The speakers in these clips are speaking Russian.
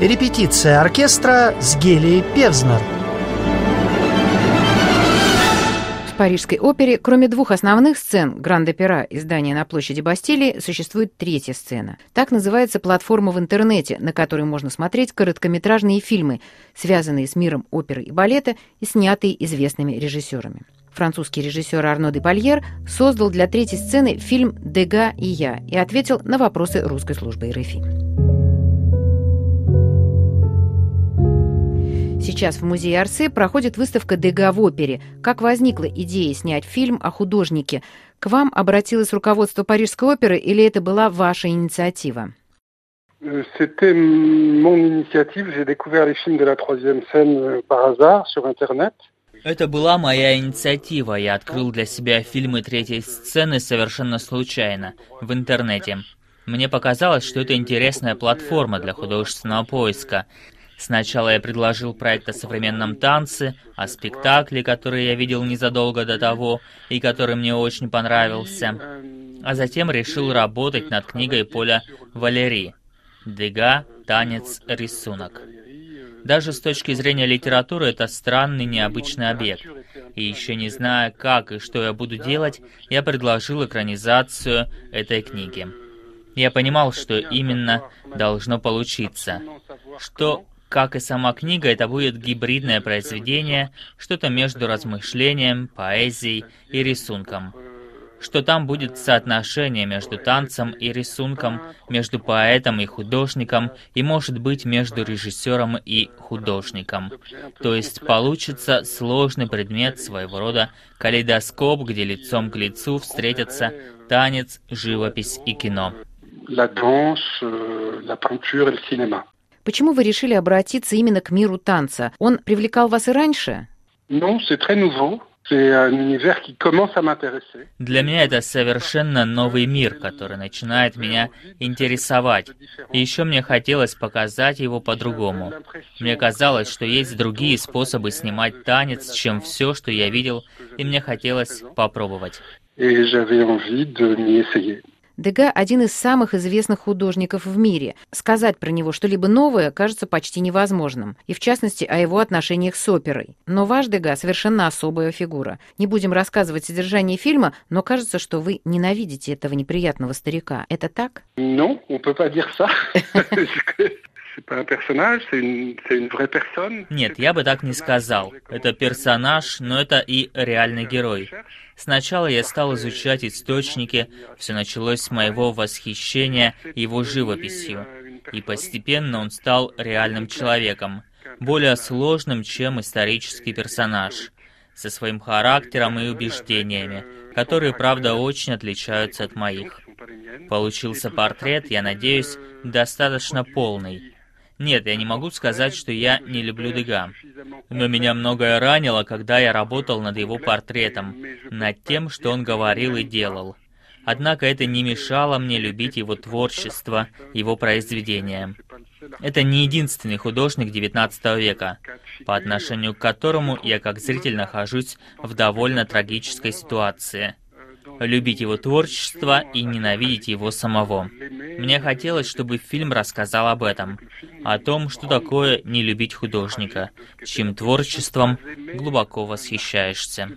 Репетиция оркестра с Гелией Певзнер. В Парижской опере, кроме двух основных сцен Гранд-Опера и здания на площади Бастилии, существует третья сцена. Так называется платформа в интернете, на которой можно смотреть короткометражные фильмы, связанные с миром оперы и балета и снятые известными режиссерами. Французский режиссер Арно де Пальер создал для третьей сцены фильм «Дега и я» и ответил на вопросы русской службы РФИ. Сейчас в музее Арсе проходит выставка «Дега в опере». Как возникла идея снять фильм о художнике? К вам обратилось руководство Парижской оперы или это была ваша инициатива? C'était mon initiative. J'ai découvert les films de la troisième scène par hasard sur Internet. Это была моя инициатива. Я открыл для себя фильмы третьей сцены совершенно случайно, в интернете. Мне показалось, что это интересная платформа для художественного поиска. Сначала я предложил проект о современном танце, о спектакле, который я видел незадолго до того и который мне очень понравился. А затем решил работать над книгой Поля Валери «Дега. Танец. Рисунок». Даже с точки зрения литературы это странный, необычный объект. И еще не зная, как и что я буду делать, я предложил экранизацию этой книги. Я понимал, что именно должно получиться. Что, как и сама книга, это будет гибридное произведение, что-то между размышлением, поэзией и рисунком что там будет соотношение между танцем и рисунком, между поэтом и художником, и, может быть, между режиссером и художником. То есть получится сложный предмет своего рода калейдоскоп, где лицом к лицу встретятся танец, живопись и кино. Euh, Почему вы решили обратиться именно к миру танца? Он привлекал вас и раньше? Non, c'est très nouveau. Для меня это совершенно новый мир, который начинает меня интересовать. И еще мне хотелось показать его по-другому. Мне казалось, что есть другие способы снимать танец, чем все, что я видел, и мне хотелось попробовать. Дега – один из самых известных художников в мире. Сказать про него что-либо новое кажется почти невозможным, и в частности о его отношениях с оперой. Но ваш Дега – совершенно особая фигура. Не будем рассказывать содержание фильма, но кажется, что вы ненавидите этого неприятного старика. Это так? Non, on peut pas dire ça. Нет, я бы так не сказал. Это персонаж, но это и реальный герой. Сначала я стал изучать источники, все началось с моего восхищения его живописью, и постепенно он стал реальным человеком, более сложным, чем исторический персонаж, со своим характером и убеждениями, которые, правда, очень отличаются от моих. Получился портрет, я надеюсь, достаточно полный. Нет, я не могу сказать, что я не люблю Дега. Но меня многое ранило, когда я работал над его портретом, над тем, что он говорил и делал. Однако это не мешало мне любить его творчество, его произведения. Это не единственный художник XIX века, по отношению к которому я как зритель нахожусь в довольно трагической ситуации – любить его творчество и ненавидеть его самого. Мне хотелось, чтобы фильм рассказал об этом, о том, что такое не любить художника, чьим творчеством глубоко восхищаешься.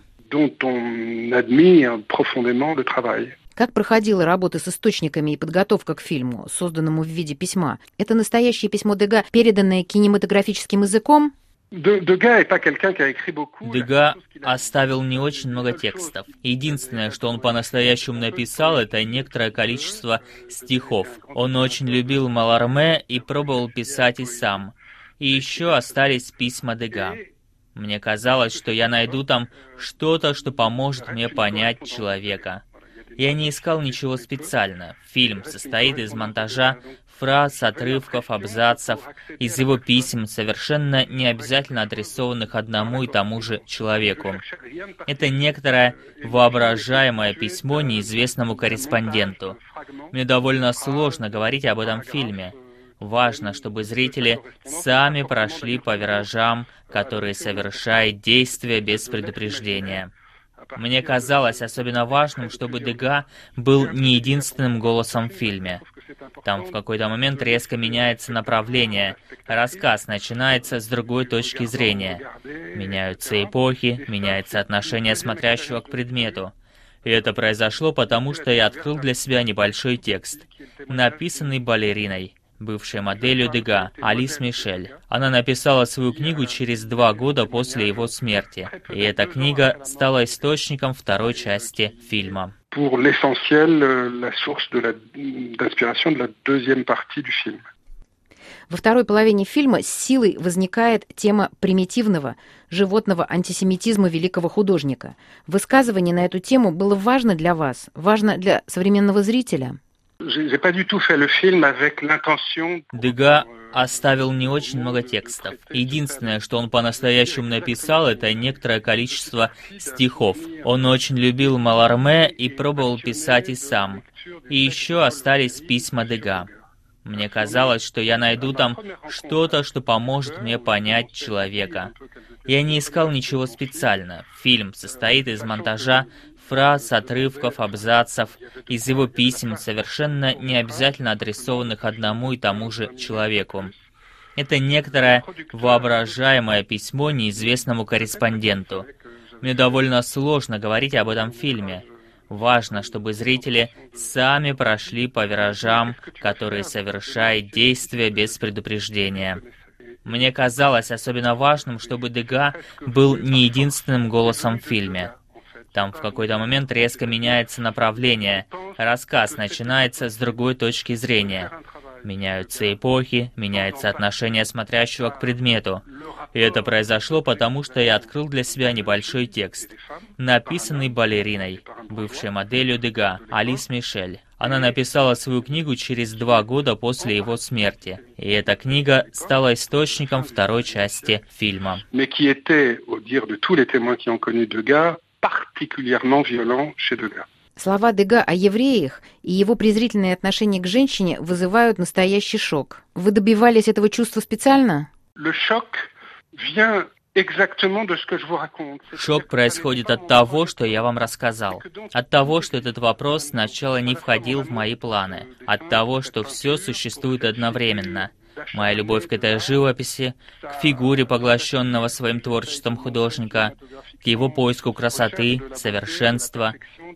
Как проходила работа с источниками и подготовка к фильму, созданному в виде письма? Это настоящее письмо Дега, переданное кинематографическим языком? Дега оставил не очень много текстов. Единственное, что он по-настоящему написал, это некоторое количество стихов. Он очень любил Маларме и пробовал писать и сам. И еще остались письма Дега. Мне казалось, что я найду там что-то, что поможет мне понять человека. Я не искал ничего специально. Фильм состоит из монтажа фраз, отрывков, абзацев из его писем, совершенно не обязательно адресованных одному и тому же человеку. Это некоторое воображаемое письмо неизвестному корреспонденту. Мне довольно сложно говорить об этом фильме. Важно, чтобы зрители сами прошли по виражам, которые совершает действие без предупреждения. Мне казалось особенно важным, чтобы Дега был не единственным голосом в фильме. Там в какой-то момент резко меняется направление. Рассказ начинается с другой точки зрения. Меняются эпохи, меняется отношение смотрящего к предмету. И это произошло потому, что я открыл для себя небольшой текст, написанный балериной бывшей моделью Дега, Алис Мишель. Она написала свою книгу через два года после его смерти, и эта книга стала источником второй части фильма. Pour l'essentiel, euh, la source d'inspiration de, de la deuxième partie du film. Во второй половине фильма с силой возникает тема примитивного, животного антисемитизма великого художника. Высказывание на эту тему было важно для вас, важно для современного зрителя? Дега оставил не очень много текстов. Единственное, что он по-настоящему написал, это некоторое количество стихов. Он очень любил Маларме и пробовал писать и сам. И еще остались письма Дега. Мне казалось, что я найду там что-то, что поможет мне понять человека. Я не искал ничего специально. Фильм состоит из монтажа фраз, отрывков, абзацев из его писем, совершенно не обязательно адресованных одному и тому же человеку. Это некоторое воображаемое письмо неизвестному корреспонденту. Мне довольно сложно говорить об этом фильме. Важно, чтобы зрители сами прошли по виражам, которые совершает действие без предупреждения. Мне казалось особенно важным, чтобы Дега был не единственным голосом в фильме. Там в какой-то момент резко меняется направление. Рассказ начинается с другой точки зрения. Меняются эпохи, меняется отношение смотрящего к предмету. И это произошло потому, что я открыл для себя небольшой текст, написанный балериной, бывшей моделью Дега, Алис Мишель. Она написала свою книгу через два года после его смерти, и эта книга стала источником второй части фильма particulièrement violent chez Degas. Слова Дега о евреях и его презрительное отношение к женщине вызывают настоящий шок. Вы добивались этого чувства специально? Шок происходит от того, что я вам рассказал. От того, что этот вопрос сначала не входил в мои планы. От того, что все существует одновременно. Моя любовь к этой живописи, к фигуре, поглощенного своим творчеством художника, к его поиску красоты, совершенства,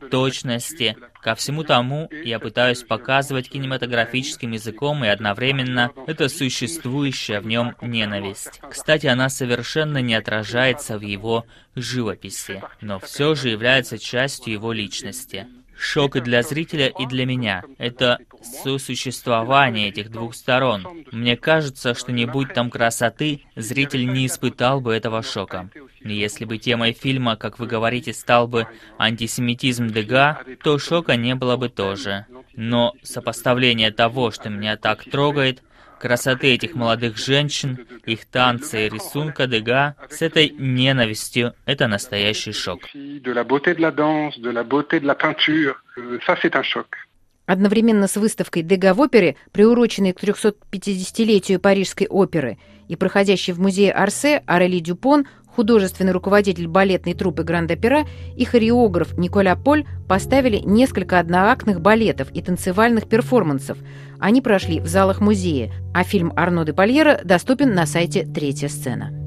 точности, ко всему тому я пытаюсь показывать кинематографическим языком и одновременно это существующая в нем ненависть. Кстати, она совершенно не отражается в его живописи, но все же является частью его личности. Шок и для зрителя, и для меня. Это сосуществование этих двух сторон. Мне кажется, что не будь там красоты, зритель не испытал бы этого шока. Если бы темой фильма, как вы говорите, стал бы антисемитизм Дега, то шока не было бы тоже. Но сопоставление того, что меня так трогает, красоты этих молодых женщин, их танцы и рисунка Дега с этой ненавистью — это настоящий шок. Одновременно с выставкой Дега в опере, приуроченной к 350-летию Парижской оперы и проходящей в музее Арсе, Арели Дюпон художественный руководитель балетной труппы Гранд-Опера и хореограф Николя Поль поставили несколько одноактных балетов и танцевальных перформансов. Они прошли в залах музея, а фильм Арно де Польера доступен на сайте «Третья сцена».